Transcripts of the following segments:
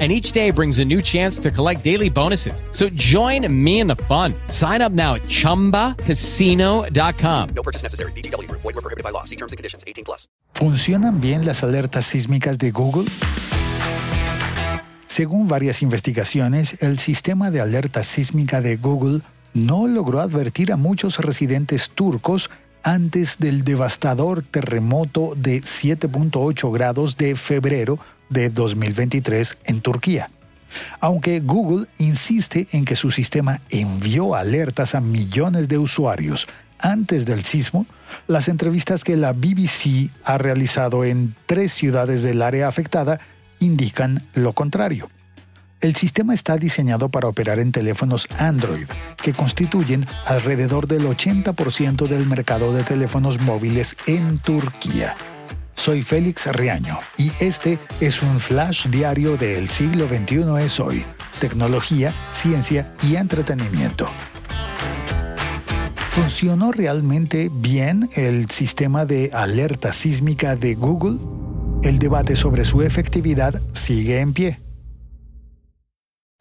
and each day brings a new chance to collect daily bonuses. So join me in the fun. Sign up now at ChumbaCasino.com. No purchase necessary. BGW. Void were prohibited by law. See terms and conditions. 18 plus. ¿Funcionan bien las alertas sísmicas de Google? Según varias investigaciones, el sistema de alerta sísmica de Google no logró advertir a muchos residentes turcos antes del devastador terremoto de 7.8 grados de febrero de 2023 en Turquía. Aunque Google insiste en que su sistema envió alertas a millones de usuarios antes del sismo, las entrevistas que la BBC ha realizado en tres ciudades del área afectada indican lo contrario. El sistema está diseñado para operar en teléfonos Android, que constituyen alrededor del 80% del mercado de teléfonos móviles en Turquía. Soy Félix Riaño y este es un flash diario del siglo XXI es hoy. Tecnología, ciencia y entretenimiento. ¿Funcionó realmente bien el sistema de alerta sísmica de Google? El debate sobre su efectividad sigue en pie.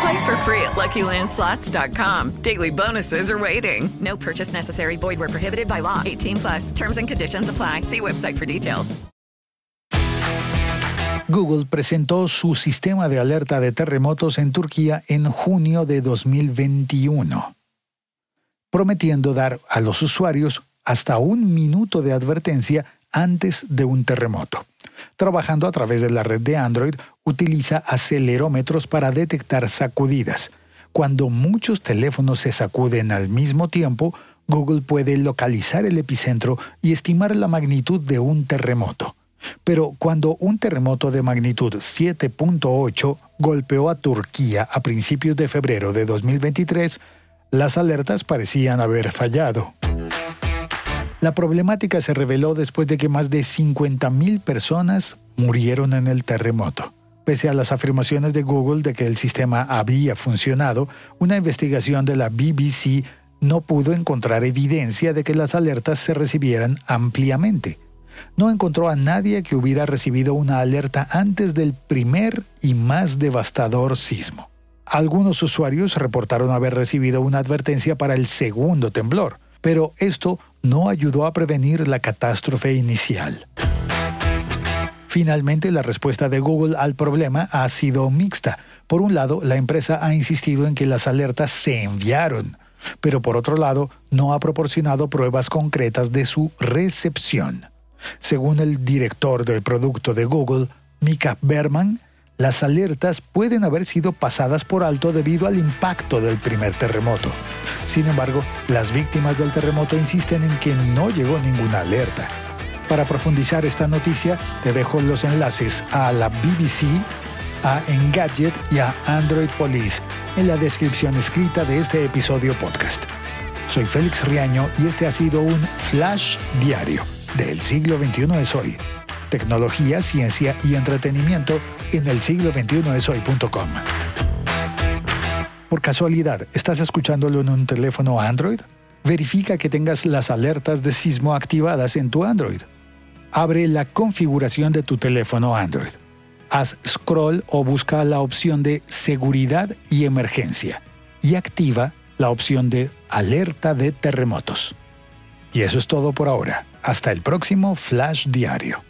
Play for free at LuckyLandSlots.com. Daily bonuses are waiting. No purchase necessary. Void where prohibited by law. 18 plus. Terms and conditions apply. See website for details. Google presentó su sistema de alerta de terremotos en Turquía en junio de 2021, prometiendo dar a los usuarios hasta un minuto de advertencia antes de un terremoto. Trabajando a través de la red de Android, utiliza acelerómetros para detectar sacudidas. Cuando muchos teléfonos se sacuden al mismo tiempo, Google puede localizar el epicentro y estimar la magnitud de un terremoto. Pero cuando un terremoto de magnitud 7.8 golpeó a Turquía a principios de febrero de 2023, las alertas parecían haber fallado. La problemática se reveló después de que más de 50.000 personas murieron en el terremoto. Pese a las afirmaciones de Google de que el sistema había funcionado, una investigación de la BBC no pudo encontrar evidencia de que las alertas se recibieran ampliamente no encontró a nadie que hubiera recibido una alerta antes del primer y más devastador sismo. Algunos usuarios reportaron haber recibido una advertencia para el segundo temblor, pero esto no ayudó a prevenir la catástrofe inicial. Finalmente, la respuesta de Google al problema ha sido mixta. Por un lado, la empresa ha insistido en que las alertas se enviaron, pero por otro lado, no ha proporcionado pruebas concretas de su recepción. Según el director del producto de Google, Mika Berman, las alertas pueden haber sido pasadas por alto debido al impacto del primer terremoto. Sin embargo, las víctimas del terremoto insisten en que no llegó ninguna alerta. Para profundizar esta noticia, te dejo los enlaces a la BBC, a Engadget y a Android Police en la descripción escrita de este episodio podcast. Soy Félix Riaño y este ha sido un Flash Diario del siglo XXI es hoy. Tecnología, ciencia y entretenimiento en el siglo XXI es hoy.com. Por casualidad, ¿estás escuchándolo en un teléfono Android? Verifica que tengas las alertas de sismo activadas en tu Android. Abre la configuración de tu teléfono Android. Haz scroll o busca la opción de seguridad y emergencia y activa la opción de alerta de terremotos. Y eso es todo por ahora. Hasta el próximo Flash Diario.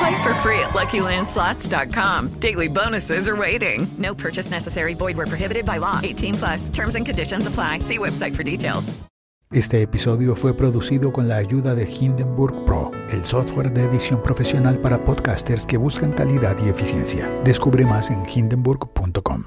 Play for free at LuckyLandSlots.com. Daily bonuses are waiting. No purchase necessary. Void were prohibited by law. 18 plus. Terms and conditions apply. See website for details. Este episodio fue producido con la ayuda de Hindenburg Pro, el software de edición profesional para podcasters que buscan calidad y eficiencia. Descubre más en hindenburg.com.